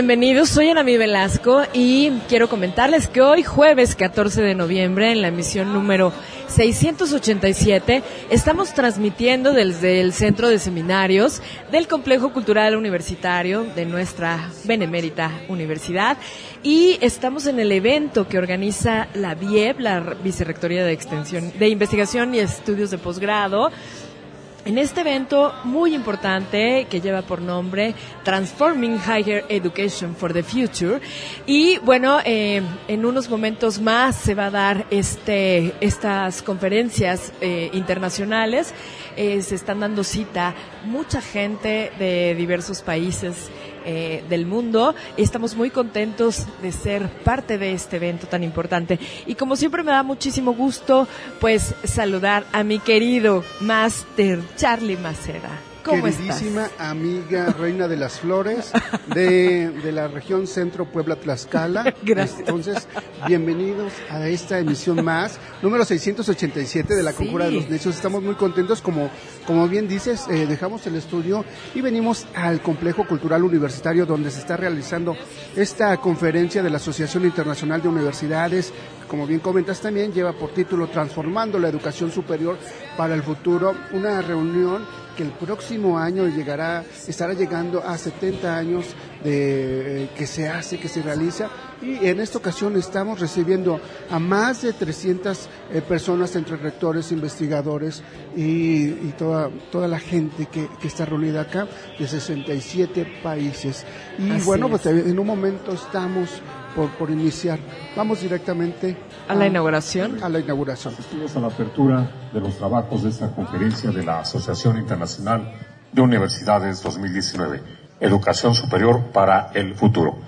Bienvenidos, soy Anami Velasco y quiero comentarles que hoy jueves 14 de noviembre en la emisión número 687 estamos transmitiendo desde el Centro de Seminarios del Complejo Cultural Universitario de nuestra benemérita universidad y estamos en el evento que organiza la VIEP, la Vicerrectoría de Extensión de Investigación y Estudios de Posgrado en este evento muy importante que lleva por nombre Transforming Higher Education for the Future. Y bueno eh, en unos momentos más se va a dar este estas conferencias eh, internacionales. Eh, se están dando cita mucha gente de diversos países eh, del mundo y estamos muy contentos de ser parte de este evento tan importante. Y como siempre me da muchísimo gusto, pues saludar a mi querido Master Charlie Maceda. ¿Cómo Queridísima estás? amiga reina de las flores de, de la región centro Puebla Tlaxcala. Gracias. Entonces, bienvenidos a esta emisión más, número 687 de la Sí. Conjura de los Necios. Estamos muy contentos, como, como bien dices, eh, dejamos el estudio y venimos al Complejo Cultural Universitario donde se está realizando esta conferencia de la Asociación Internacional de Universidades. Como bien comentas también, lleva por título Transformando la Educación Superior para el Futuro, una reunión que el próximo año llegará, estará llegando a 70 años de eh, que se hace, que se realiza y en esta ocasión estamos recibiendo a más de 300 eh, personas entre rectores, investigadores y, y toda, toda la gente que, que está reunida acá de 67 países. Y Así bueno, es. pues en un momento estamos por, por iniciar. Vamos directamente A la inauguración. A la inauguración. Asistimos a la apertura de los trabajos de esta conferencia de la Asociación Internacional de Universidades 2019, Educación Superior para el Futuro.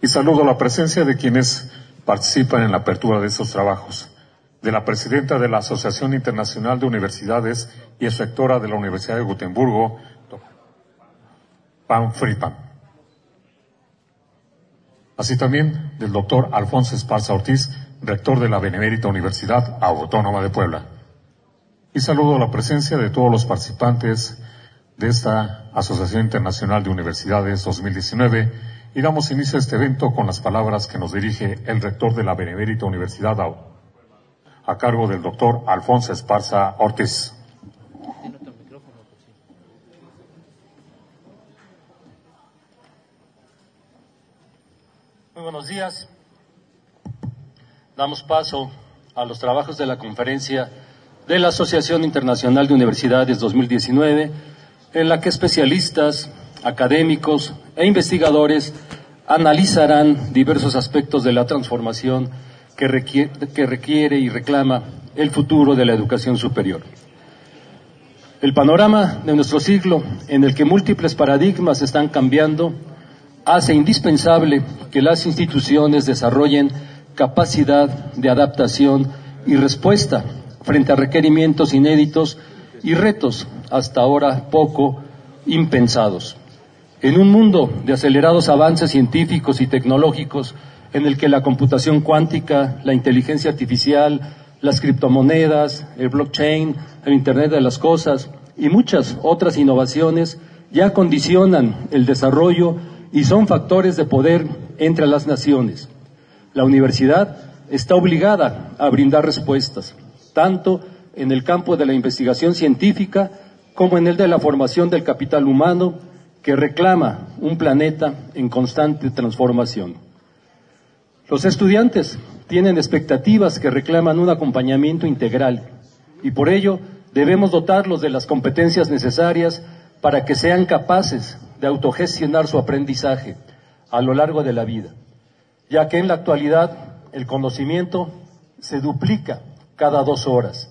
Y saludo la presencia de quienes participan en la apertura de estos trabajos, de la presidenta de la Asociación Internacional de Universidades y es rectora de la Universidad de Gotemburgo, Pam Friedman. Así también del doctor Alfonso Esparza Ortiz, rector de la Benemérita Universidad Autónoma de Puebla. Y saludo la presencia de todos los participantes de esta Asociación Internacional de Universidades 2019 y damos inicio a este evento con las palabras que nos dirige el rector de la Benemérita Universidad Au- a cargo del doctor Alfonso Esparza Ortiz. Muy buenos días. Damos paso a los trabajos de la conferencia de la Asociación Internacional de Universidades 2019, en la que especialistas, académicos e investigadores analizarán diversos aspectos de la transformación que requiere, que requiere y reclama el futuro de la educación superior. El panorama de nuestro siglo, en el que múltiples paradigmas están cambiando, hace indispensable que las instituciones desarrollen capacidad de adaptación y respuesta frente a requerimientos inéditos y retos hasta ahora poco impensados. En un mundo de acelerados avances científicos y tecnológicos en el que la computación cuántica, la inteligencia artificial, las criptomonedas, el blockchain, el Internet de las Cosas y muchas otras innovaciones ya condicionan el desarrollo y son factores de poder entre las naciones. La universidad está obligada a brindar respuestas, tanto en el campo de la investigación científica como en el de la formación del capital humano que reclama un planeta en constante transformación. Los estudiantes tienen expectativas que reclaman un acompañamiento integral y por ello debemos dotarlos de las competencias necesarias para que sean capaces de autogestionar su aprendizaje a lo largo de la vida, ya que en la actualidad el conocimiento se duplica cada dos horas.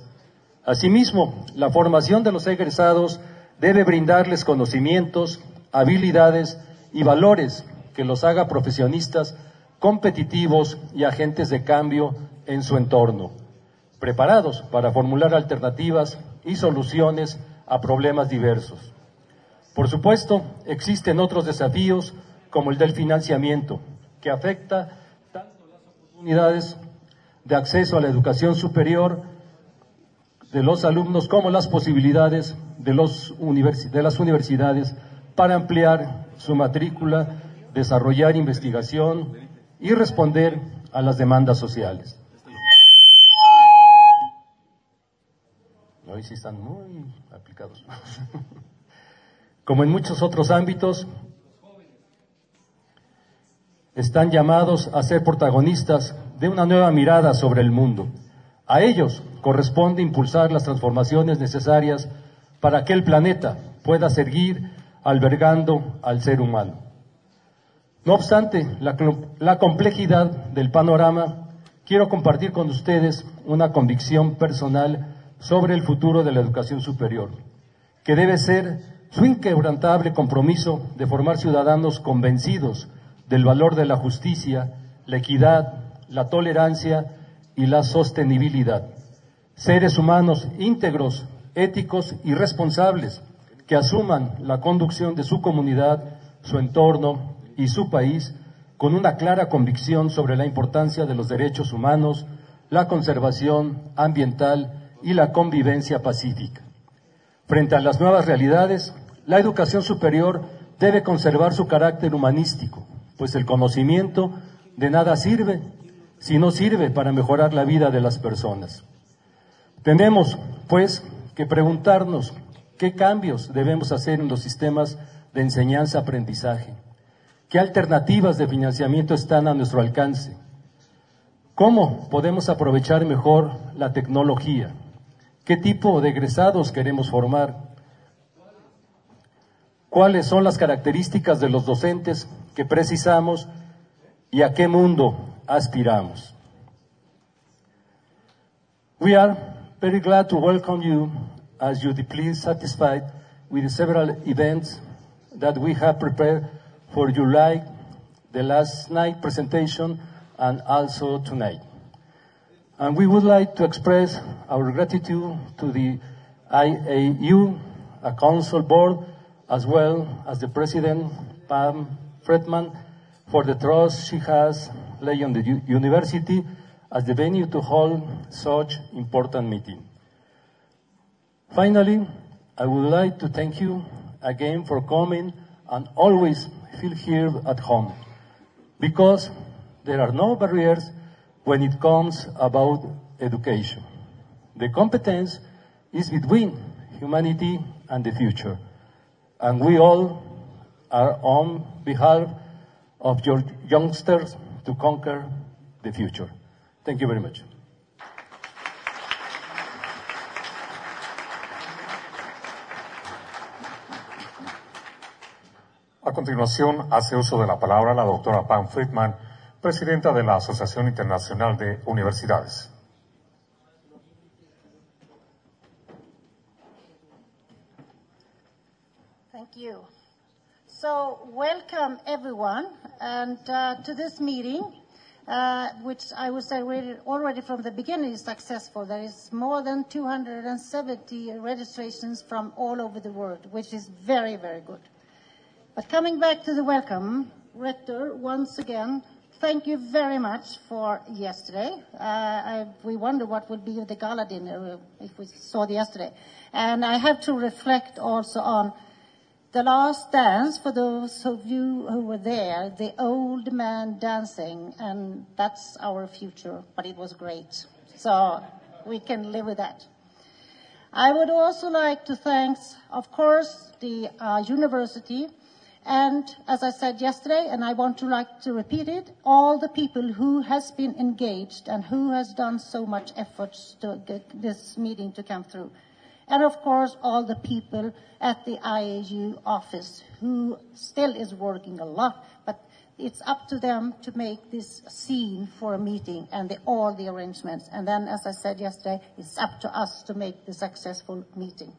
Asimismo, la formación de los egresados debe brindarles conocimientos, habilidades y valores que los haga profesionistas competitivos y agentes de cambio en su entorno. preparados para formular alternativas y soluciones a problemas diversos. Por supuesto, existen otros desafíos como el del financiamiento, que afecta tanto las oportunidades de acceso a la educación superior de los alumnos como las posibilidades de, los de las universidades para ampliar su matrícula, desarrollar investigación y responder a las demandas sociales. Hoy sí están muy aplicados. Como en muchos otros ámbitos, están llamados a ser protagonistas de una nueva mirada sobre el mundo. A ellos corresponde impulsar las transformaciones necesarias para que el planeta pueda seguir albergando al ser humano. No obstante la, complejidad del panorama, quiero compartir con ustedes una convicción personal sobre el futuro de la educación superior, que debe ser su inquebrantable compromiso de formar ciudadanos convencidos del valor de la justicia, la equidad, la tolerancia y la sostenibilidad. Seres humanos íntegros, éticos y responsables que asuman la conducción de su comunidad, su entorno y su país con una clara convicción sobre la importancia de los derechos humanos, la conservación ambiental y la convivencia pacífica. Frente a las nuevas realidades, la educación superior debe conservar su carácter humanístico, pues el conocimiento de nada sirve si no sirve para mejorar la vida de las personas. Tenemos, pues, que preguntarnos qué cambios debemos hacer en los sistemas de enseñanza-aprendizaje, qué alternativas de financiamiento están a nuestro alcance, cómo podemos aprovechar mejor la tecnología, ¿Qué tipo de egresados queremos formar? ¿Cuáles son las características de los docentes que precisamos y a qué mundo aspiramos? We are very glad to welcome you as you deeply satisfied with several events that we have prepared for you like the last night presentation and also tonight. And we would like to express our gratitude to the IAU, a council board, as well as the president, Pam Fredman, for the trust she has laid on the university as the venue to hold such important meeting. Finally, I would like to thank you again for coming and always feel here at home because there are no barriers when it comes about education. The competence is between humanity and the future. And we all are on behalf of your youngsters to conquer the future. Thank you very much. A continuación, hace uso de la palabra la doctora Pam Friedman, presidenta de la Asociación Internacional de Universidades. You. So, welcome everyone, and uh, to this meeting, uh, which I would say already, already from the beginning is successful. There is more than 270 registrations from all over the world, which is very, very good. But coming back to the welcome, Rector, once again, thank you very much for yesterday. Uh, I, we wonder what would be the gala dinner if we saw the yesterday. And I have to reflect also on the last dance for those of you who were there, the old man dancing, and that's our future, but it was great. So we can live with that. I would also like to thank, of course, the uh, university and as I said yesterday, and I want to like to repeat it, all the people who has been engaged and who has done so much efforts to get this meeting to come through. And of course, all the people at the IAU office who still is working a lot, but it's up to them to make this scene for a meeting and the, all the arrangements. And then, as I said yesterday, it's up to us to make the successful meeting.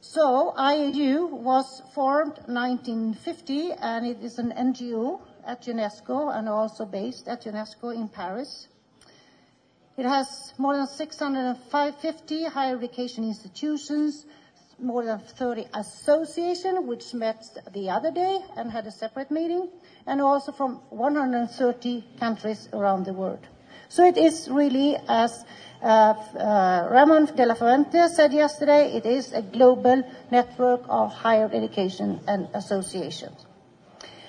So IAU was formed 1950 and it is an NGO at UNESCO and also based at UNESCO in Paris. It has more than 650 higher education institutions, more than 30 associations, which met the other day and had a separate meeting, and also from 130 countries around the world. So it is really, as uh, uh, Ramon de la Fuente said yesterday, it is a global network of higher education and associations.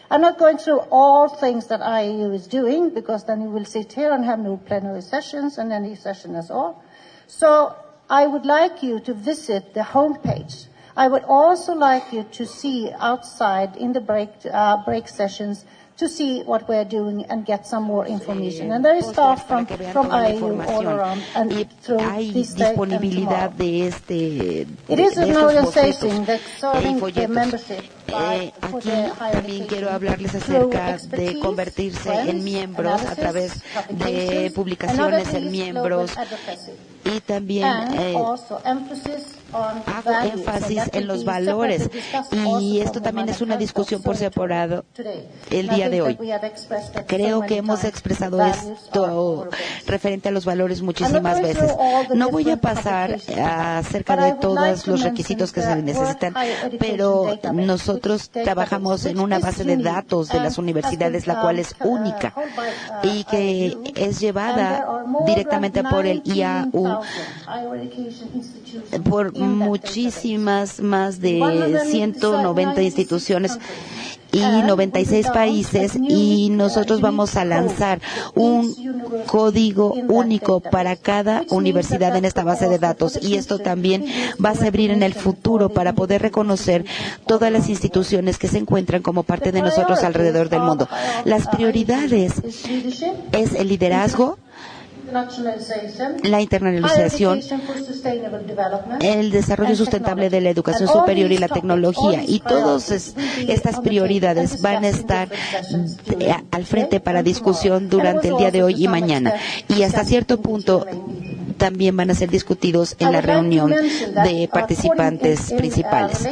I'm not going through all things that IAU is doing because then you will sit here and have no plenary sessions and any session at all. So I would like you to visit the homepage. I would also like you to see outside in the break, uh, break sessions to see what we're doing and get some more information. And there is staff from, from IAU all around and y through hay this day and tomorrow. de este de, is de an organization that's serving the membership Eh, for aquí higher también quiero hablarles acerca de convertirse en friends, miembros a través de publicaciones en miembros. y también eh, hago énfasis en los valores. y esto también es una discusión por separado el día de hoy. Creo que hemos expresado esto referente a los valores I'm muchísimas veces. No voy a pasar acerca de todos los requisitos que se necesitan, pero Database, nosotros trabajamos en una base de datos de las universidades, la cual um, es uh, única uh, y que IAU, es llevada directamente por el 19,000 IAU por muchísimas más de 196 190 instituciones. Y And 96 we países y nosotros vamos a lanzar un código único para cada universidad en esta base de datos. Y esto también va a servir en el futuro para poder reconocer todas las instituciones que se encuentran como parte de nosotros alrededor del mundo. Las prioridades. es el liderazgo, la development, el desarrollo sustentable de la educación superior y la tecnología y todas estas prioridades van a estar sessions eh, al frente para discusión durante el día de hoy y mañana. y hasta cierto punto. También van a ser discutidos en la reunión de uh, participantes uh, principales.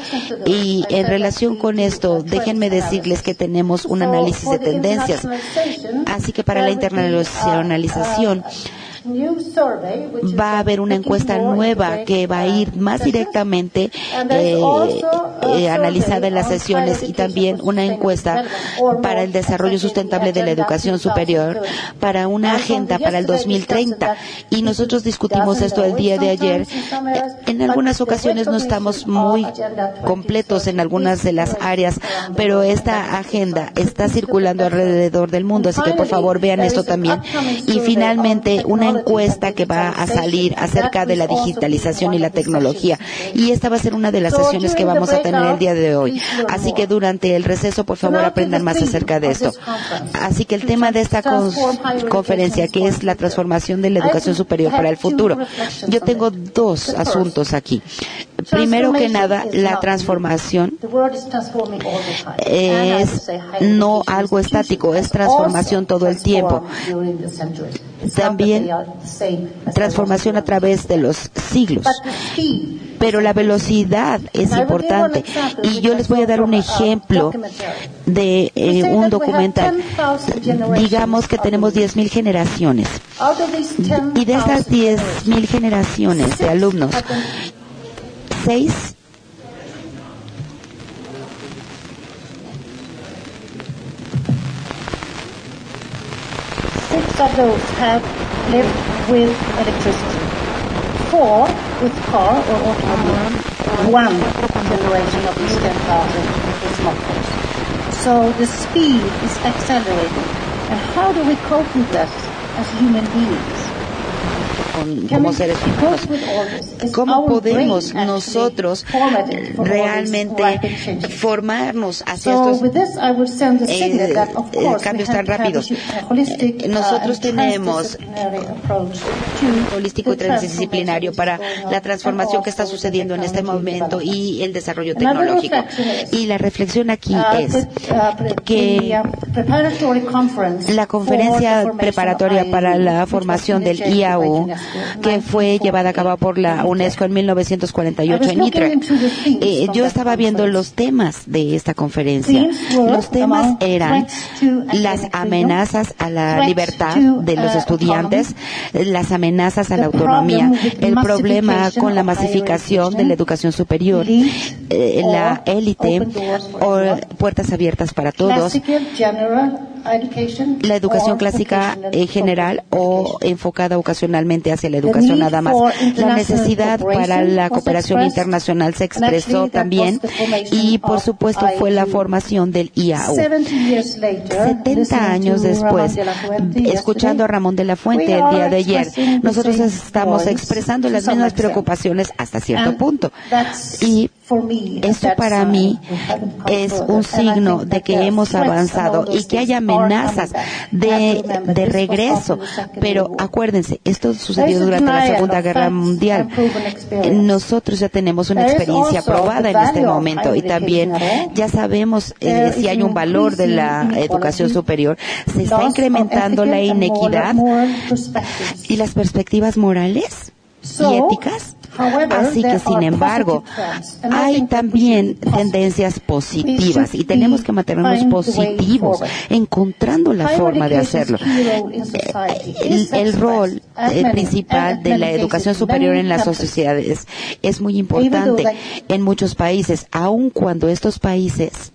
Y en relación con esto, déjenme decirles que tenemos un análisis de tendencias. Así que para la uh, internacionalización va a haber una encuesta nueva que va a ir más directamente eh, eh, analizada en las on sesiones y también una encuesta para el desarrollo sustentable de la educación superior, 2030. para una agenda para el yesterday 2030. discussed Y nosotros discutimos esto el día de ayer. areas, En algunas ocasiones no estamos muy completos en 2030 algunas de las áreas, pero esta agenda está circulando alrededor del mundo, así que por favor vean esto también. Y finalmente una encuesta que va a salir acerca de la digitalización y la tecnología. Y esta va a ser una de las sesiones que vamos a tener el día de hoy. Así que durante el receso, por favor, aprendan más acerca de esto. Así que el tema de esta con- conferencia, que es la transformación de la educación superior para el futuro, yo tengo dos asuntos aquí. Primero que nada, la transformación es no algo estático, es transformación todo el tiempo. También transformación a través de los siglos. Pero la velocidad es importante. Y yo les voy a dar un ejemplo de eh, un documental. Digamos que tenemos 10.000 generaciones. Out of these 10,000 Y de esas 10.000 generaciones de alumnos, seis Lived with electricity. Four with car or automobile. One generation of these 10,000 is smartphones. So the speed is accelerating. And how do we cope with that as human beings? Con- como seres humanos. ¿Cómo podemos nosotros realmente formarnos hacia estos eh, eh, cambios tan rápidos? Eh, nosotros uh, tenemos holístico y transdisciplinario para la transformación que está sucediendo en este momento y el desarrollo tecnológico. Y la reflexión aquí Uh, es uh, que la conferencia preparatoria para la formación del IAU Que fue llevada a cabo por la UNESCO en 1948 en Nitra. Eh, yo estaba viendo los temas de esta conferencia. Los temas eran las amenazas a la libertad de los estudiantes, las amenazas a la autonomía, el problema con la masificación de la educación superior, eh, la élite o puertas abiertas para todos, la educación clásica en general o enfocada ocasionalmente hacia la educación nada más. La necesidad para la cooperación internacional se expresó también y por supuesto fue la formación del IAU. 70 años después, escuchando a Ramón de la Fuente el día de ayer, nosotros estamos expresando las mismas preocupaciones hasta cierto punto. Y esto para mí es un signo de que hemos avanzado y que hay amenazas de, de regreso. Pero acuérdense, esto sucedió durante la Segunda Guerra Mundial. Nosotros ya tenemos una experiencia probada en este momento y también ya sabemos eh, si hay un valor de la educación superior. Se está incrementando la inequidad y las perspectivas morales y éticas. Así que, sin embargo, hay también tendencias positivas y tenemos que mantenernos positivos, encontrando la forma de hacerlo. Eh, el, rol eh, principal de la educación superior en las sociedades es muy importante en muchos países, aun cuando estos países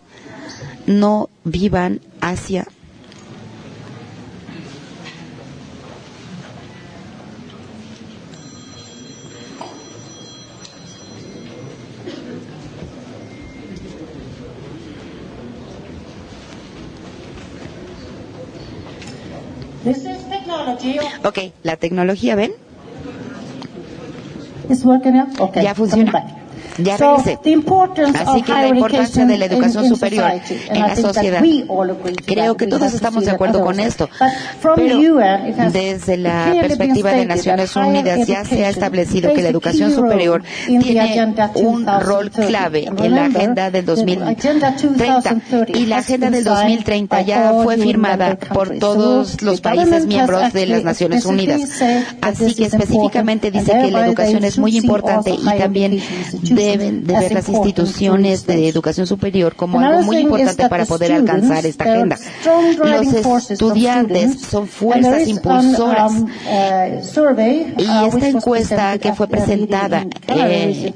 no vivan hacia Ok, la tecnología, ¿ven? Ya funciona. Ya Así que la importancia de la educación superior en la sociedad. Creo que todos estamos de acuerdo con esto. Pero desde la perspectiva de Naciones Unidas ya se ha establecido que la educación superior tiene un rol clave en la agenda del 2030. Y la agenda del 2030 ya fue firmada por todos los países miembros de las Naciones Unidas. Así que específicamente dice que la educación es muy importante y también deben de ver las instituciones de educación superior como algo muy importante para poder alcanzar esta agenda. Los estudiantes son fuerzas impulsoras. um, uh, y esta encuesta que fue presentada eh,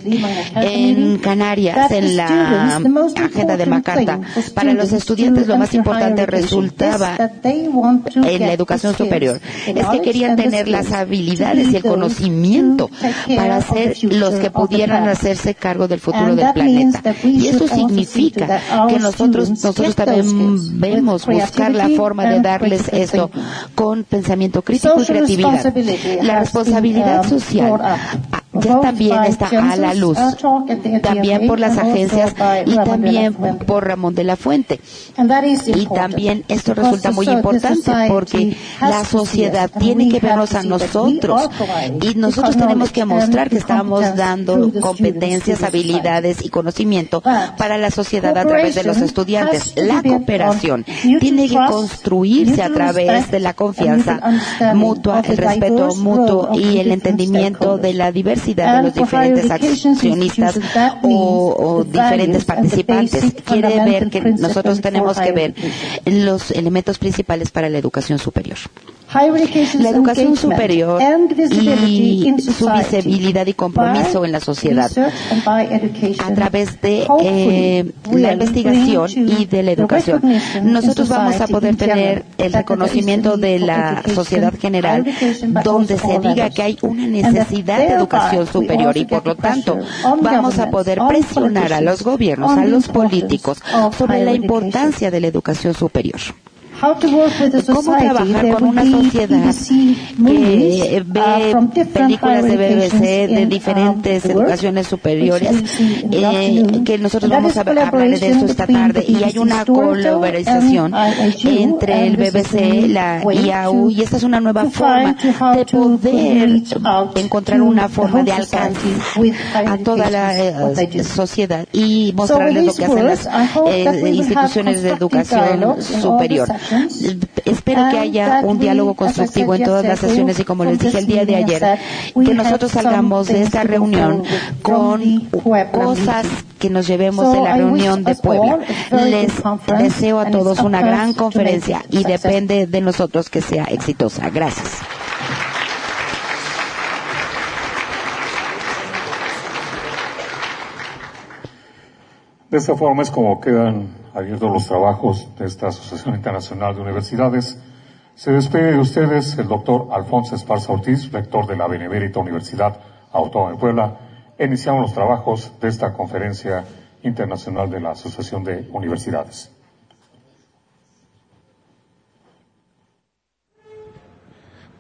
en Canarias en la agenda de Macarta para los estudiantes lo más importante resultaba en la educación superior. es que querían tener las habilidades y el conocimiento para ser los que pudieran hacerse cargo del futuro del planeta. Y eso significa que nosotros, nosotros también debemos buscar la forma de darles esto con pensamiento crítico y creatividad. La responsabilidad social ya también está a la luz, también por las agencias y también por Ramón de la Fuente. Y también esto resulta muy importante porque la sociedad tiene que vernos a nosotros. y nosotros tenemos que mostrar que estamos dando competencias, habilidades y conocimiento para la sociedad a través de los estudiantes. La cooperación tiene que construirse a través de la confianza mutua, el respeto mutuo y el entendimiento de la diversidad de los diferentes accionistas o, diferentes participantes. Quiere ver que nosotros tenemos que ver los elementos principales para la educación superior. La educación superior y su visibilidad y compromiso en la sociedad a través de eh, la investigación y de la educación. Nosotros vamos a poder tener el reconocimiento de la sociedad general donde se diga que hay una necesidad de educación superior y por lo tanto vamos a poder presionar a los gobiernos, a los políticos sobre la importancia de la educación superior cómo trabajar con una sociedad que uh, ve películas de BBC de diferentes educaciones superiores, eh, que nosotros vamos a hablar de eso esta tarde, y hay una colaboración entre el BBC, la IAU, y esta es una nueva forma de poder encontrar una forma de alcanzar a toda la eh, sociedad y mostrarles lo que hacen las eh, instituciones de educación superior. Espero que haya un diálogo constructivo en todas las sesiones y como les dije el día de ayer, que nosotros salgamos de esta reunión con cosas que nos llevemos de la reunión de Puebla. Les deseo a todos una gran conferencia y depende de nosotros que sea exitosa. Gracias. De esta forma es como quedan abiertos los trabajos de esta Asociación Internacional de Universidades. Se despide de ustedes el doctor Alfonso Esparza Ortiz, rector de la Benemérita Universidad Autónoma de Puebla. Iniciamos los trabajos de esta conferencia internacional de la Asociación de Universidades.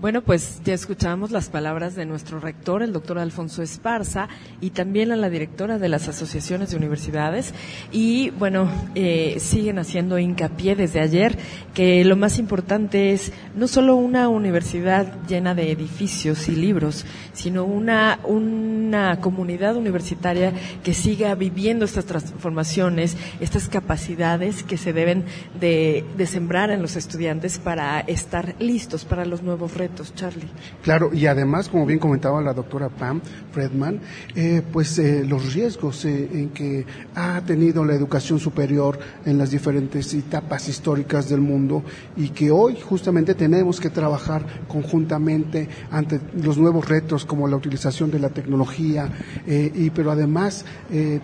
Bueno, pues ya escuchamos las palabras de nuestro rector, el doctor Alfonso Esparza, y también a la directora de las asociaciones de universidades. Y bueno, eh, siguen haciendo hincapié desde ayer que lo más importante es no solo una universidad llena de edificios y libros, sino una, una comunidad universitaria que siga viviendo estas transformaciones, estas capacidades que se deben de, de sembrar en los estudiantes para estar listos para los nuevos retos Charlie. Claro, y además, como bien comentaba la doctora Pam Fredman, eh, pues eh, los riesgos eh, en que ha tenido la educación superior en las diferentes etapas históricas del mundo y que hoy justamente tenemos que trabajar conjuntamente ante los nuevos retos como la utilización de la tecnología, y pero además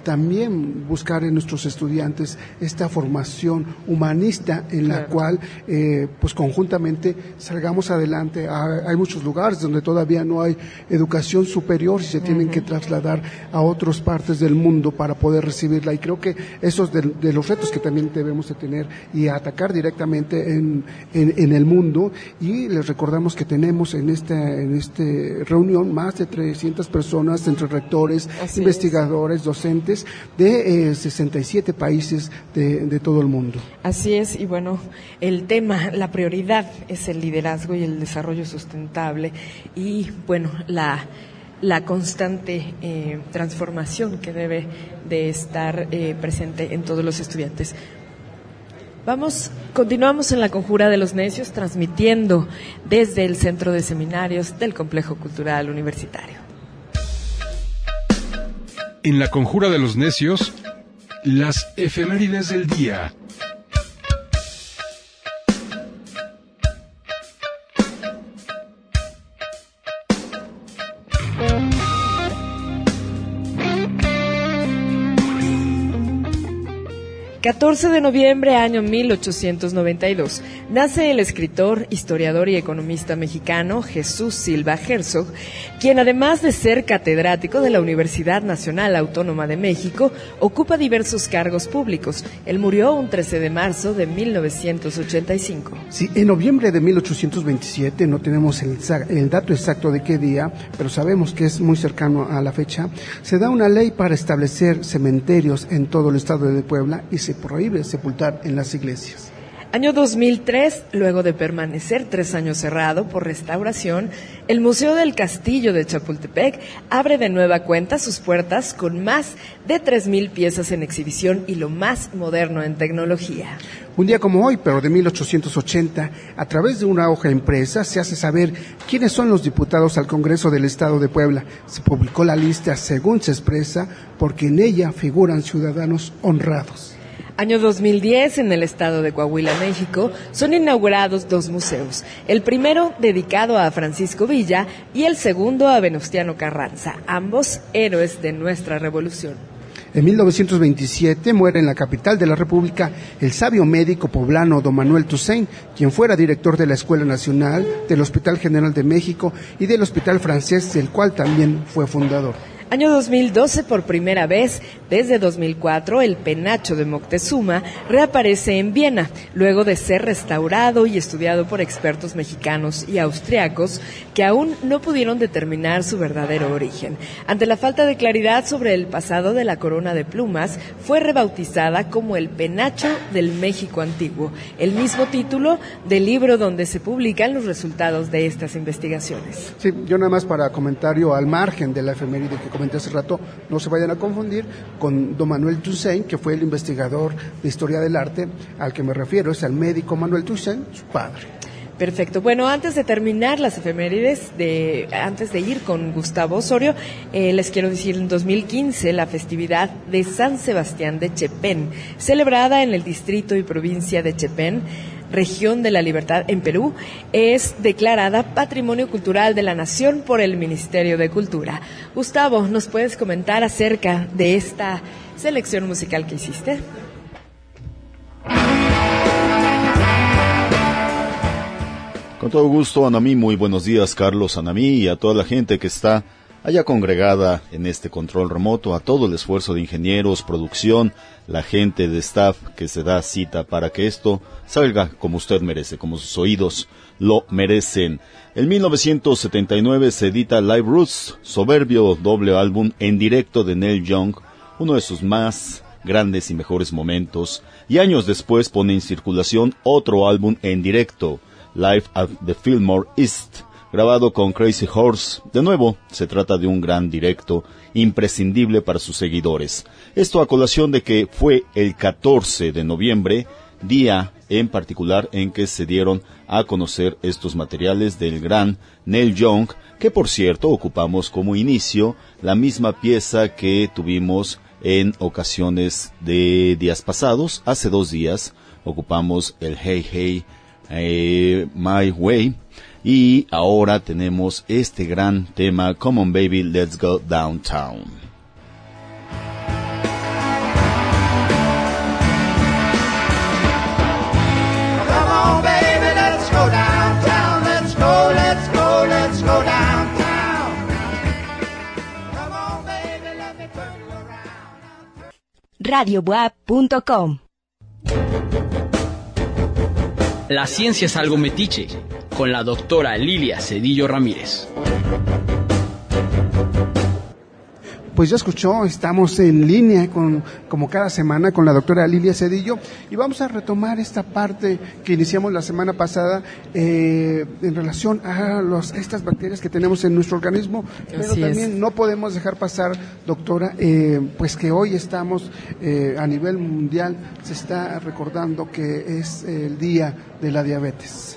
también buscar en nuestros estudiantes esta formación humanista en la cual pues conjuntamente salgamos adelante hay muchos lugares donde todavía no hay educación superior y se tienen que trasladar a otras partes del mundo para poder recibirla. Y creo que esos de, de los retos que también debemos de tener y atacar directamente en, en, el mundo. Y les recordamos que tenemos en esta, en este reunión más de 300 personas entre rectores, investigadores, docentes de 67 eh, países de, de todo el mundo. Así es, y bueno, el tema, la prioridad es el liderazgo y el desarrollo sustentable y, bueno, la, la constante eh, transformación que debe de estar eh, presente en todos los estudiantes. Vamos, continuamos en la Conjura de los Necios, transmitiendo desde el Centro de Seminarios del Complejo Cultural Universitario. En la Conjura de los Necios, las efemérides del día. 14 de noviembre, año 1892, nace el escritor, historiador y economista mexicano Jesús Silva Herzog, quien además de ser catedrático de la Universidad Nacional Autónoma de México, ocupa diversos cargos públicos. Él murió un 13 de marzo de 1985. Sí, en noviembre de 1827, no tenemos el, el dato exacto de qué día, pero sabemos que es muy cercano a la fecha, se da una ley para establecer cementerios en todo el estado de Puebla y se prohíbe sepultar en las iglesias. Año 2003, luego de permanecer tres años cerrado por restauración, el Museo del Castillo de Chapultepec abre de nueva cuenta sus puertas con más de 3.000 piezas en exhibición y lo más moderno en tecnología. Un día como hoy, pero de 1880, a través de una hoja impresa se hace saber quiénes son los diputados al Congreso del Estado de Puebla. Se publicó la lista según se expresa, porque en ella figuran ciudadanos honrados. Año 2010, en el estado de Coahuila, México, son inaugurados dos museos. El primero dedicado a Francisco Villa y el segundo a Venustiano Carranza, ambos héroes de nuestra revolución. En 1927 muere en la capital de la República el sabio médico poblano don Manuel Toussaint, quien fuera director de la Escuela Nacional, del Hospital General de México y del Hospital Francés, del cual también fue fundador. Año 2012, por primera vez desde 2004, el penacho de Moctezuma reaparece en Viena, luego de ser restaurado y estudiado por expertos mexicanos y austriacos que aún no pudieron determinar su verdadero origen. Ante la falta de claridad sobre el pasado de la corona de plumas, fue rebautizada como el penacho del México antiguo, el mismo título del libro donde se publican los resultados de estas investigaciones. Sí, yo nada más para comentario al margen de la efeméride que hace rato, no se vayan a confundir con don Manuel Toussaint, que fue el investigador de historia del arte al que me refiero, es al médico Manuel Toussaint, su padre. Perfecto. Bueno, antes de terminar las efemérides, de, antes de ir con Gustavo Osorio, eh, les quiero decir, en 2015 la festividad de San Sebastián de Chepén, celebrada en el distrito y provincia de Chepén, región de la libertad en Perú, es declarada Patrimonio Cultural de la Nación por el Ministerio de Cultura. Gustavo, ¿nos puedes comentar acerca de esta selección musical que hiciste? Con todo gusto, Anamí, muy buenos días, Carlos Anamí, y a toda la gente que está allá congregada en este control remoto, a todo el esfuerzo de ingenieros, producción, la gente de staff que se da cita para que esto salga como usted merece, como sus oídos lo merecen. En 1979 se edita Live Roots, soberbio doble álbum en directo de Neil Young, uno de sus más grandes y mejores momentos, y años después pone en circulación otro álbum en directo, Live at the Fillmore East, grabado con Crazy Horse. De nuevo, se trata de un gran directo imprescindible para sus seguidores. Esto a colación de que fue el 14 de noviembre, día en particular en que se dieron a conocer estos materiales del gran Neil Young, que por cierto ocupamos como inicio la misma pieza que tuvimos en ocasiones de días pasados. Hace dos días ocupamos el Hey Hey eh, My Way. Y ahora tenemos este gran tema, Come on Baby, Let's Go Downtown. Radiobuap.com La ciencia es algo metiche, con la doctora Lilia Cedillo Ramírez. Pues ya escuchó, estamos en línea con, como cada semana con la doctora Lilia Cedillo y vamos a retomar esta parte que iniciamos la semana pasada eh, en relación a los, estas bacterias que tenemos en nuestro organismo, pero Así es. también no podemos dejar pasar, doctora, eh, pues que hoy estamos eh, a nivel mundial, se está recordando que es el día de la diabetes.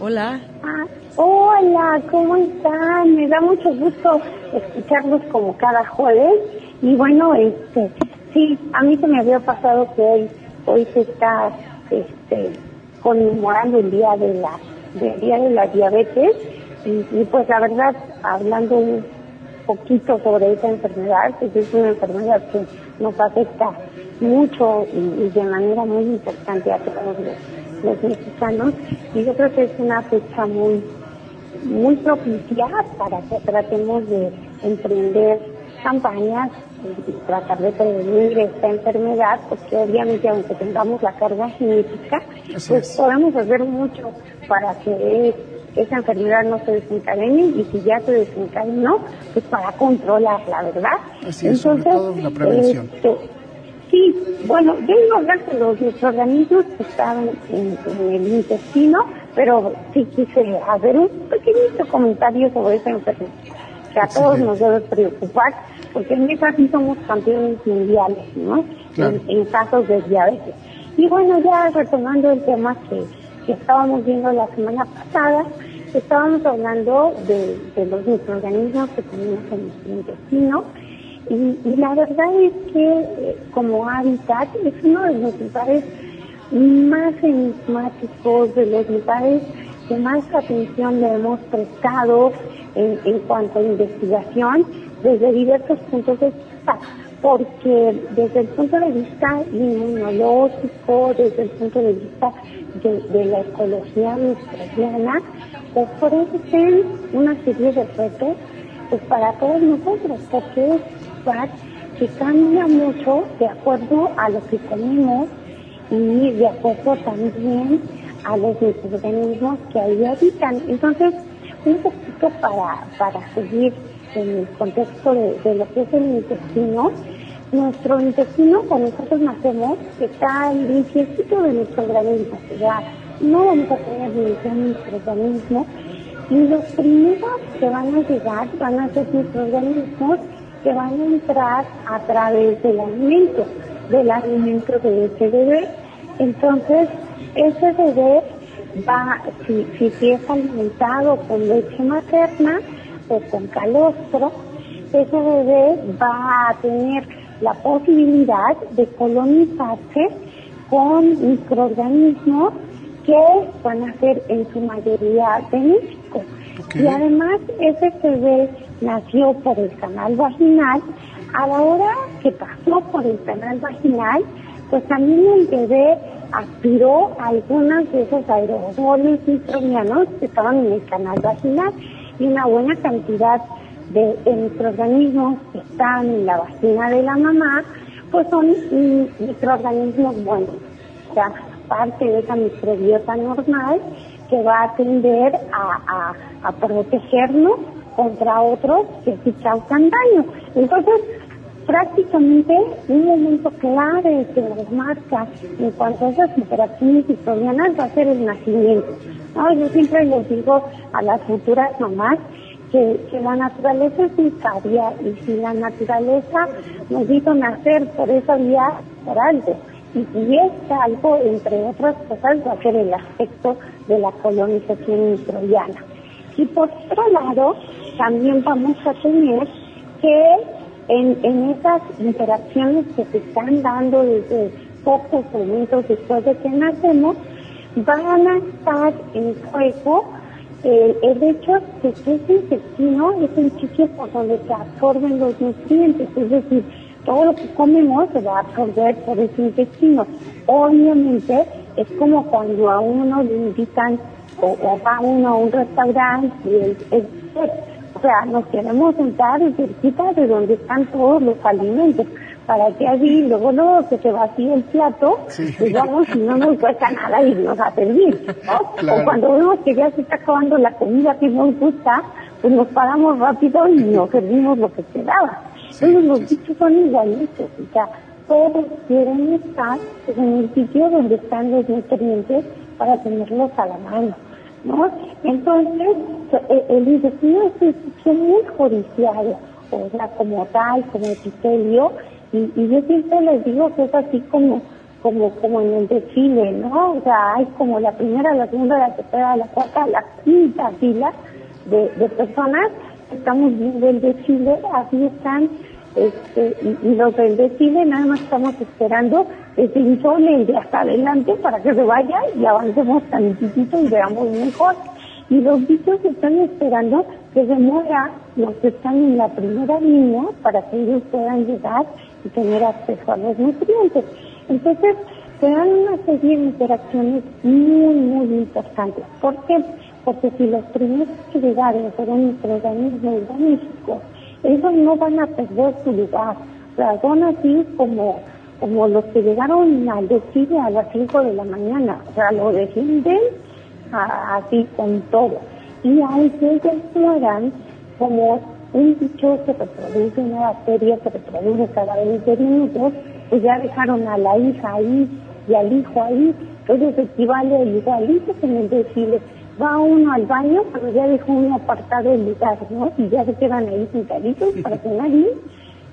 Hola. Ah, hola, ¿cómo están? Me da mucho gusto escucharlos como cada jueves. Y bueno, este, sí, a mí se me había pasado que hoy, hoy se está este, conmemorando el día de la, del día de la diabetes. Y, y pues la verdad, hablando un poquito sobre esa enfermedad, pues es una enfermedad que nos afecta mucho y, y de manera muy importante a todos los, los mexicanos y yo creo que es una fecha muy muy propicia para que tratemos de emprender campañas y tratar de prevenir esta enfermedad, porque obviamente aunque tengamos la carga genética, Así pues es. podemos hacer mucho para que esa enfermedad no se desencadene y si ya se desencadenó, pues para controlarla, ¿verdad? Así es, sobre todo la prevención. este, Sí, bueno, yo iba a hablar de los microorganismos que están en, en el intestino, pero sí quise hacer un pequeñito comentario sobre esa enfermedad, que a todos nos debe preocupar, porque en esa sí somos campeones mundiales, ¿no? Claro. En, en casos de diabetes. Y bueno, ya retomando el tema que, que estábamos viendo la semana pasada, estábamos hablando de, de los microorganismos que tenemos en nuestro intestino, y, y la verdad es que eh, como hábitat es uno de los lugares más enigmáticos, de los lugares que más atención le hemos prestado en, en cuanto a investigación desde diversos puntos de vista, porque desde el punto de vista inmunológico, desde el punto de vista de, la ecología microbiana, ofrecen una serie de retos pues para todos nosotros, porque es que cambia mucho de acuerdo a lo que comemos y de acuerdo también a los microorganismos que ahí habitan. Entonces, un poquito para, para seguir en el contexto de, de lo que es el intestino, nuestro intestino cuando nosotros nacemos está limpiecito de microorganismos, sea, no vamos a tener ningún microorganismo y los primeros que van a llegar van a ser microorganismos que van a entrar a través del alimento, del alimento de ese bebé. Entonces, ese bebé va, si, si es alimentado con leche materna o con calostro, ese bebé va a tener la posibilidad de colonizarse con microorganismos que van a ser en su mayoría benéficos. Y además ese bebé nació por el canal vaginal, a la hora que pasó por el canal vaginal, pues también el bebé aspiró a algunos de esos aerosoles microbianos que estaban en el canal vaginal y una buena cantidad de, microorganismos que están en la vagina de la mamá, pues son microorganismos buenos. O sea, parte de esa microbiota normal que va a tender a protegernos contra otros que sí causan daño. Entonces, prácticamente un momento clave que nos marca en cuanto a esas interacciones microbianas va a ser el nacimiento. ¿no? Yo siempre les digo a las futuras mamás que, que la naturaleza es sabia y si la naturaleza nos hizo nacer por esa vía, por algo. Y si es algo, entre otras cosas, va a ser el aspecto de la colonización microbiana. Y por otro lado, también vamos a tener que en, en esas interacciones que se están dando desde pocos momentos después de que nacemos, van a estar en juego eh, el hecho de que ese intestino es el sitio por donde se absorben los nutrientes, es decir, todo lo que comemos se va a absorber por ese intestino. Obviamente es como cuando a uno le invitan o, o va uno a un restaurante y el, el- o sea, nos queremos sentar cerquita de donde están todos los alimentos para que allí luego luego que se vacíe el plato, digamos, y no nos cuesta nada irnos a servir, ¿no? Claro. O cuando vemos que ya se está acabando la comida que nos gusta, pues nos paramos rápido y nos servimos lo que quedaba. Entonces los bichos son igualitos, o sea, todos quieren estar en el sitio donde están los nutrientes para tenerlos a la mano. ¿No? Entonces, eh, el intestino es sitio muy codiciado, o sea, como tal, como epitelio, y, y yo siempre les digo que es así como como como en el desfile, ¿no? O sea, hay como la primera, la segunda, la tercera, la cuarta, la quinta fila de, de personas estamos viendo el desfile, así están, este, y, y desfile nada más estamos esperando un sole de hasta adelante para que se vaya y avancemos tantitito y veamos mejor. Y los bichos están esperando que se muera los que están en la primera línea para que ellos puedan llegar y tener acceso a los nutrientes. Entonces, se dan una serie de interacciones muy, muy importantes. ¿Por qué? Porque si los primeros que llegaron fueron microorganismos benéficos, ellos no van a perder su lugar. O sea, son así como, como los que llegaron al desfile a las 5 de la mañana. O sea, lo defienden así con todo. Y hay que ellos mueran como un bicho que reproduce, una bacteria que reproduce cada 20 minutos, pues ya dejaron a la hija ahí y al hijo ahí. Entonces equivale a igualitos en el desfile. Va uno al baño, pero ya dejó uno apartado el lugar, ¿no? Y ya se quedan ahí sentaditos para que nadie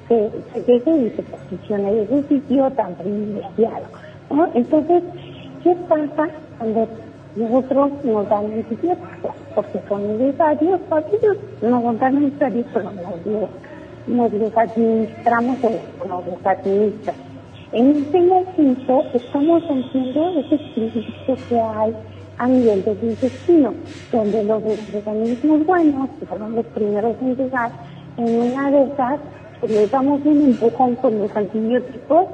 se, se y se posicione en ese sitio tan privilegiado, ¿no? Entonces, ¿qué pasa cuando nosotros nos dan antibióticos? Porque son necesarios para ellos, no son tan necesarios, pero nos los, nos los administramos o nos los administran. En este momento estamos haciendo ese equilibrio que hay a nivel del intestino, donde los organismos buenos, que fueron los primeros en llegar, en una de esas, pues les damos un empujón con los antibióticos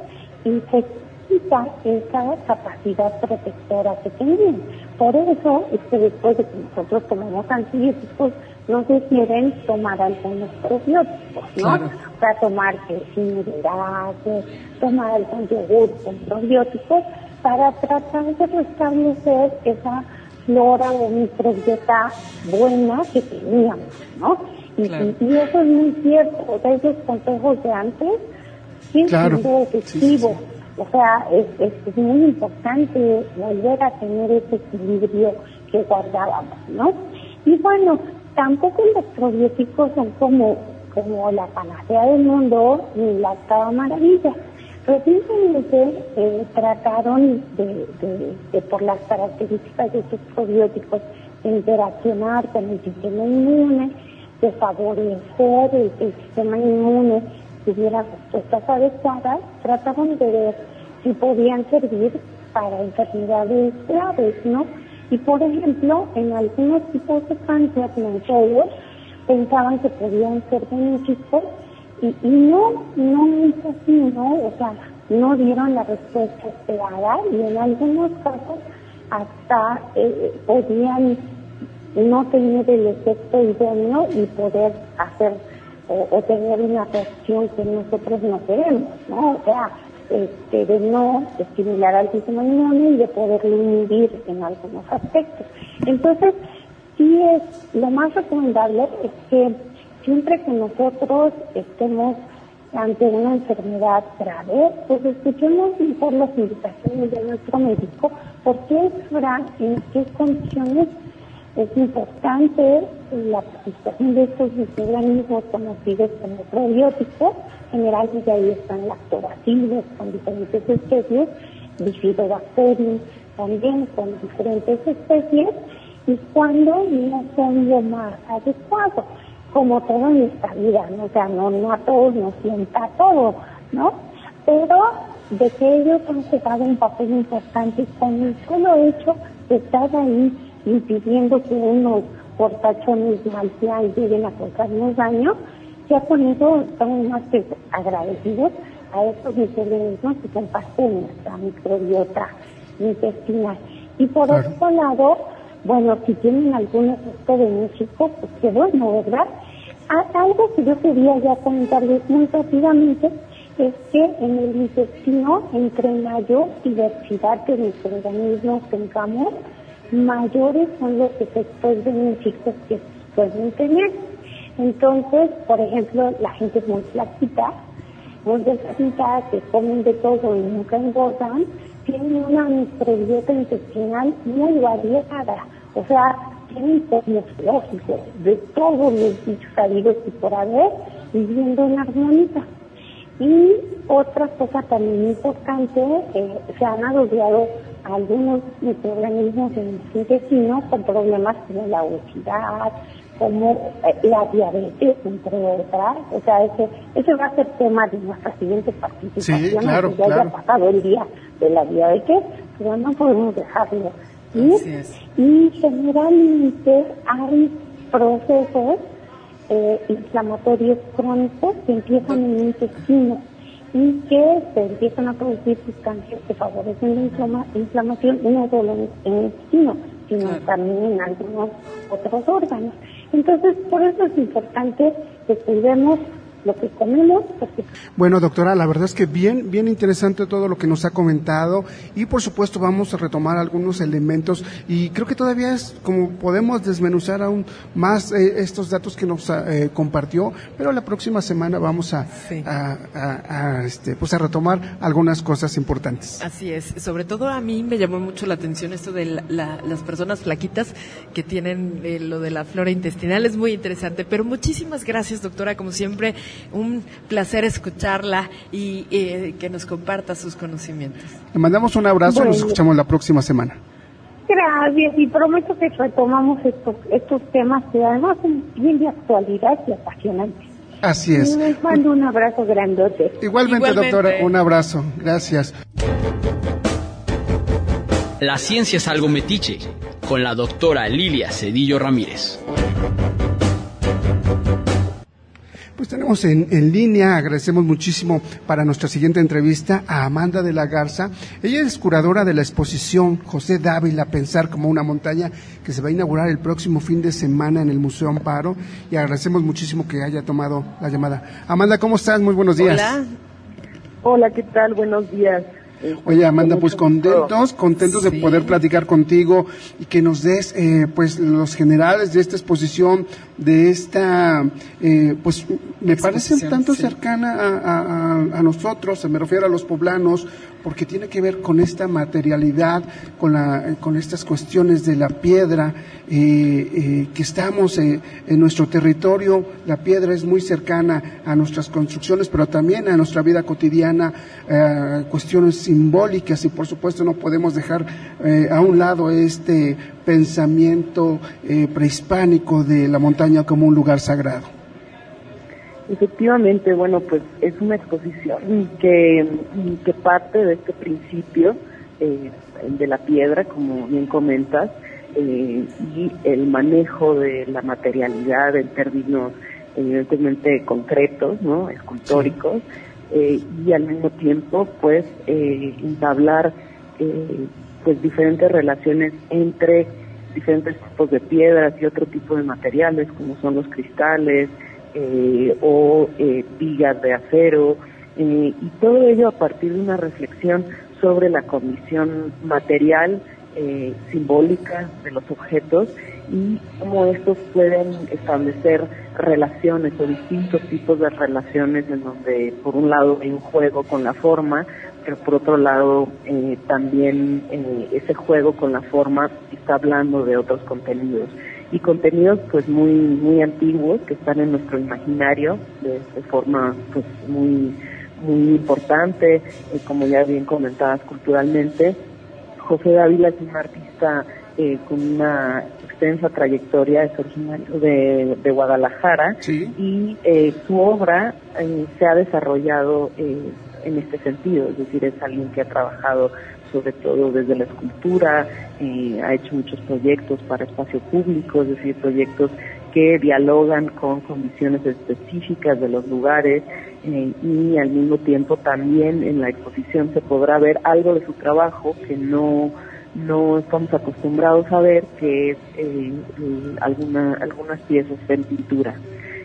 y se quita esa capacidad protectora que tenían. Por eso es que después de que nosotros tomamos antibióticos, nos sugieren tomar algunos probióticos, ¿no? Claro. O sea, tomar de tomar algún yogur con probióticos para tratar de restablecer esa flora o microbiota buena que teníamos, ¿no? Y, y- y eso es muy cierto, o sea, esos consejos de antes siguen Claro. siendo efectivos. O sea, es, es, es muy importante volver a tener ese equilibrio que guardábamos, ¿no? Y bueno, tampoco los probióticos son como como la panacea del mundo ni la octava maravilla. Recientemente eh, trataron de, por las características de estos probióticos, de interaccionar con el sistema inmune, de favorecer el, el sistema inmune tuviera respuestas adecuadas, trataron de ver si podían servir para enfermedades graves, ¿no? Y por ejemplo, en algunos tipos de cáncer, no todos, pensaban que podían ser benéficos y, y no, no es así, ¿no? O sea, no dieron la respuesta esperada y en algunos casos hasta eh, podían no tener el efecto idóneo y poder hacer o, tener una reacción que nosotros no queremos, ¿no? O sea, este, de no estimular al sistema inmune y de poderlo inhibir en algunos aspectos. Entonces, sí es, lo más recomendable es que siempre que nosotros estemos ante una enfermedad grave, pues escuchemos mejor las indicaciones de nuestro médico, porque es verdad en qué condiciones es importante la participación de estos microorganismos conocidos como probióticos, generalmente ahí están lactobacilos con diferentes especies, bifidobacterium también con diferentes especies, y cuando no son lo más adecuado, como todo en esta vida, ¿no? o sea, no, no a todos nos sienta todo, ¿no? Pero de que ellos han jugado un papel importante con el solo hecho de estar ahí impidiendo que unos portachones malteados lleguen a causarnos daño, ya con eso estamos más que agradecidos a estos microorganismos que son parte de nuestra microbiota intestinal. Y por otro lado, bueno, si tienen algún efecto benéfico, pues qué bueno, ¿verdad? A- Algo que yo quería ya comentarles muy rápidamente es que en el intestino, entre mayor diversidad de microorganismos tengamos, mayores son los efectos benéficos que pueden tener. Entonces, por ejemplo, la gente es muy flaquita, muy delgadita, que comen de todo y nunca engordan, tienen una microbiota intestinal muy variada. O sea, tienen como lógico de todos los bichos sabidos y por haber viviendo en armonía. Y otra cosa también importante, eh, se han asociado algunos microorganismos en el intestino con problemas como la obesidad, como eh, la diabetes, entre otras. O sea, ese, ese va a ser tema de nuestra siguiente participación, Sí, claro, ya haya claro. pasado el día de la diabetes, pero no podemos dejarlo. Y generalmente hay procesos eh, inflamatorios crónicos que empiezan en el intestino y que se empiezan a producir sustancias que favorecen la inflama- inflamación no solo en, en el intestino, sino también en algunos otros órganos. Entonces, por eso es importante que cuidemos lo que comemos, porque Bueno, doctora, la verdad es que bien, bien interesante todo lo que nos ha comentado y por supuesto vamos a retomar algunos elementos y creo que todavía es como podemos desmenuzar aún más eh, estos datos que nos eh, compartió, pero la próxima semana vamos a, a, a- a, este, pues a retomar algunas cosas importantes. Así es, sobre todo a mí me llamó mucho la atención esto de la- la- las personas flaquitas que tienen eh, lo de la flora intestinal, es muy interesante, pero muchísimas gracias doctora, como siempre, un placer escucharla y eh, que nos comparta sus conocimientos. Le mandamos un abrazo y nos escuchamos la próxima semana. Gracias, y prometo que retomamos estos, estos temas que además son bien de actualidad y apasionantes. Así es. Les mando un abrazo grandote. Igualmente, Igualmente. doctora, un abrazo. Gracias. La ciencia es algo metiche, con la doctora Lilia Cedillo Ramírez. Pues tenemos en, en línea, agradecemos muchísimo para nuestra siguiente entrevista a Amanda de la Garza. Ella es curadora de la exposición José Dávila, Pensar como una montaña, que se va a inaugurar el próximo fin de semana en el Museo Amparo. Y agradecemos muchísimo que haya tomado la llamada. Amanda, ¿cómo estás? Muy buenos días. Hola. Hola, ¿qué tal? Buenos días. Oye, Amanda, pues contentos, contentos de poder platicar contigo y que nos des, eh, pues, los generales de esta exposición, de esta, eh, pues, me parece un tanto cercana a, a, nosotros, me refiero a los poblanos, porque tiene que ver con esta materialidad, con, la, con estas cuestiones de la piedra, eh, eh, que estamos eh, en nuestro territorio, la piedra es muy cercana a nuestras construcciones, pero también a nuestra vida cotidiana, cuestiones simbólicas y por supuesto no podemos dejar a un lado este pensamiento prehispánico de la montaña como un lugar sagrado. Efectivamente, bueno, pues es una exposición que, que parte de este principio eh, de la piedra, como bien comentas, eh, y el manejo de la materialidad en términos evidentemente concretos, ¿no? escultóricos, eh, y al mismo tiempo, pues, entablar pues diferentes relaciones entre diferentes tipos de piedras y otro tipo de materiales, como son los cristales, eh, o eh, vigas de acero, eh, y todo ello a partir de una reflexión sobre la condición material, simbólica de los objetos y cómo estos pueden establecer relaciones o distintos tipos de relaciones en donde por un lado hay un juego con la forma, pero por otro lado también ese juego con la forma está hablando de otros contenidos. Y contenidos pues muy muy antiguos que están en nuestro imaginario de, forma pues muy muy importante eh, como ya bien comentadas culturalmente. José Dávila es un artista eh, con una extensa trayectoria es originario de, de Guadalajara. Y eh, su obra se ha desarrollado en este sentido. Es decir es alguien que ha trabajado sobre todo desde la escultura, eh, ha hecho muchos proyectos para espacio público, es decir, proyectos que dialogan con condiciones específicas de los lugares eh, y al mismo tiempo también en la exposición se podrá ver algo de su trabajo que no no estamos acostumbrados a ver, que es eh, alguna, algunas piezas en pintura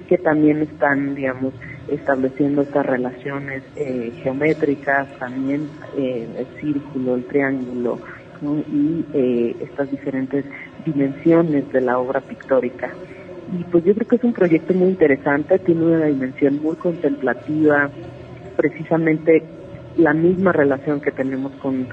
que también están, digamos, estableciendo estas relaciones eh, geométricas, también eh, el círculo, el triángulo y eh, estas diferentes dimensiones de la obra pictórica. Y pues yo creo que es un proyecto muy interesante, tiene una dimensión muy contemplativa, precisamente la misma relación que tenemos con,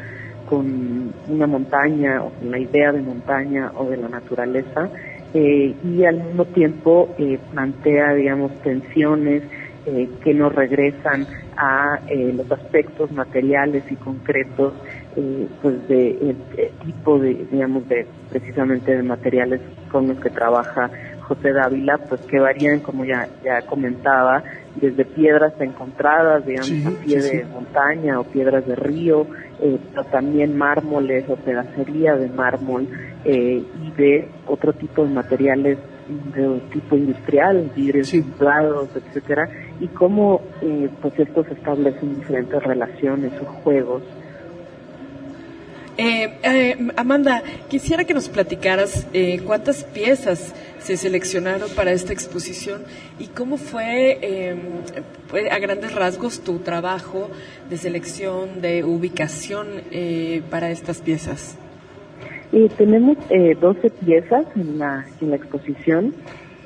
con una montaña o con la idea de montaña o de la naturaleza. y al mismo tiempo plantea, digamos, tensiones eh, que nos regresan a eh, los aspectos materiales y concretos eh, pues de tipo de digamos de precisamente de materiales con los que trabaja José Dávila pues que varían como ya ya comentaba desde piedras encontradas digamos a pie de montaña o piedras de río pero también mármoles o pedacería de mármol y de otro tipo de materiales de tipo industrial, vidrios inflados, etcétera, y cómo eh, pues estos establecen diferentes relaciones o juegos. Eh, eh, Amanda, quisiera que nos platicaras cuántas piezas se seleccionaron para esta exposición y cómo fue em, a grandes rasgos tu trabajo de selección, de ubicación para estas piezas. Eh, tenemos eh, 12 piezas en la, en la exposición,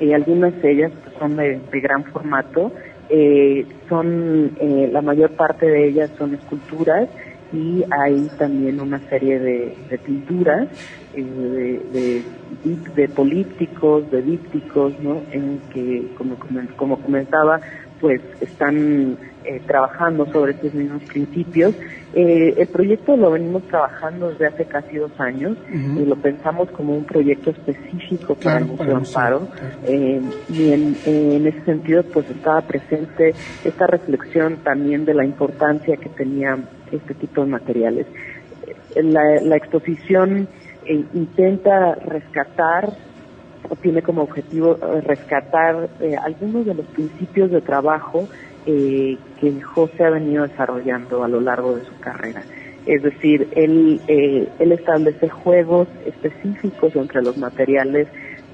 eh, algunas de ellas son de, gran formato, eh, son eh, la mayor parte de ellas son esculturas y hay también una serie de pinturas de, de, de, políticos, de dípticos, ¿no? En que, como, como comentaba, pues están eh, trabajando sobre estos mismos principios. Eh, el proyecto lo venimos trabajando desde hace casi dos años y lo pensamos como un proyecto específico para el Museo Amparo eh, y en, en, ese sentido pues estaba presente esta reflexión también de la importancia que tenía este tipo de materiales. La, la exposición intenta rescatar o tiene como objetivo rescatar algunos de los principios de trabajo eh, que José ha venido desarrollando a lo largo de su carrera. Es decir, él, eh, él establece juegos específicos entre los materiales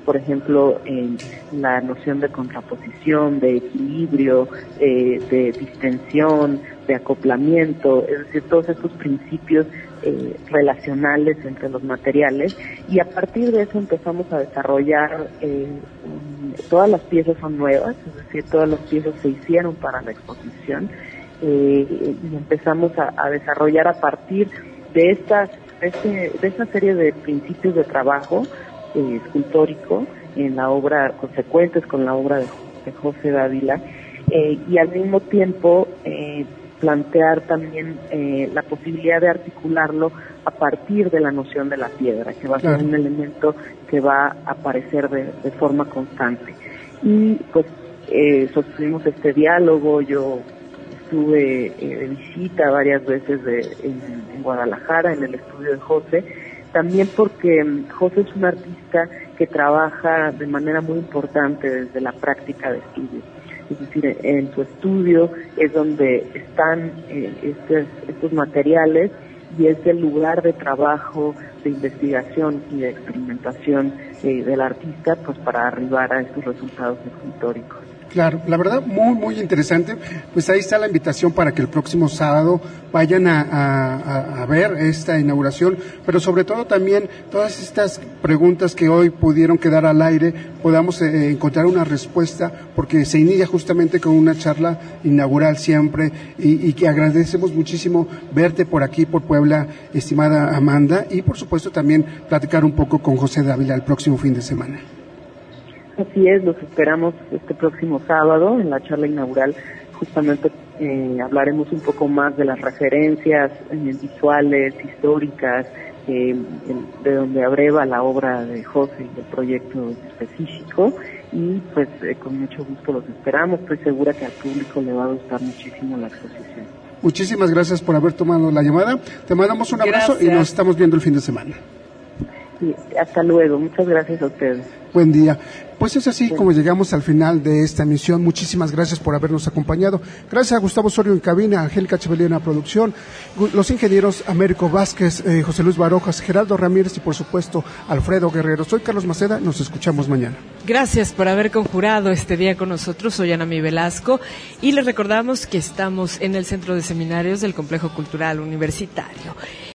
por ejemplo, en la noción de contraposición, de equilibrio, eh, de distensión, de acoplamiento, es decir, todos estos principios eh, relacionales entre los materiales y a partir de eso empezamos a desarrollar, eh, todas las piezas son nuevas, es decir, todas las piezas se hicieron para la exposición eh, y empezamos a, desarrollar a partir de estas este, de esta serie de principios de trabajo escultórico en la obra consecuentes con la obra de, José Dávila y al mismo tiempo plantear también eh, la posibilidad de articularlo a partir de la noción de la piedra, que va a ser un elemento que va a aparecer de, forma constante. Y pues eh, sostuvimos este diálogo, yo estuve eh, de visita varias veces de, en, Guadalajara, en el estudio de José, también porque mm, José es un artista que trabaja de manera muy importante desde la práctica de estudio es decir, en su estudio es donde están eh, estos, estos materiales y es el lugar de trabajo, de investigación y de experimentación eh, del artista pues para arribar a estos resultados escultóricos. Claro, la verdad muy, muy interesante. Pues ahí está la invitación para que el próximo sábado vayan a, ver esta inauguración, pero sobre todo también todas estas preguntas que hoy pudieron quedar al aire, podamos eh, encontrar una respuesta, porque se inicia justamente con una charla inaugural siempre y, y que agradecemos muchísimo verte por aquí, por Puebla, estimada Amanda, y por supuesto también platicar un poco con José Dávila el próximo fin de semana. Así es, los esperamos este próximo sábado en la charla inaugural. Justamente eh, hablaremos un poco más de las referencias eh, visuales, históricas, eh, de donde abreva la obra de José y del proyecto específico. Y pues con mucho gusto los esperamos. Estoy segura que al público le va a gustar muchísimo la exposición. Muchísimas gracias por haber tomado la llamada. Te mandamos un abrazo y nos estamos viendo el fin de semana. Sí, hasta luego. Muchas gracias a ustedes. Buen día. Pues es así como llegamos al final de esta emisión. Muchísimas gracias por habernos acompañado. Gracias a Gustavo Osorio en cabina, Angélica Chevalier en producción, los ingenieros Américo Vázquez, eh, José Luis Barojas, Gerardo Ramírez y por supuesto Alfredo Guerrero. Soy Carlos Maceda, nos escuchamos mañana. Gracias por haber conjurado este día con nosotros. Soy Ana Mi Velasco y les recordamos que estamos en el Centro de Seminarios del Complejo Cultural Universitario.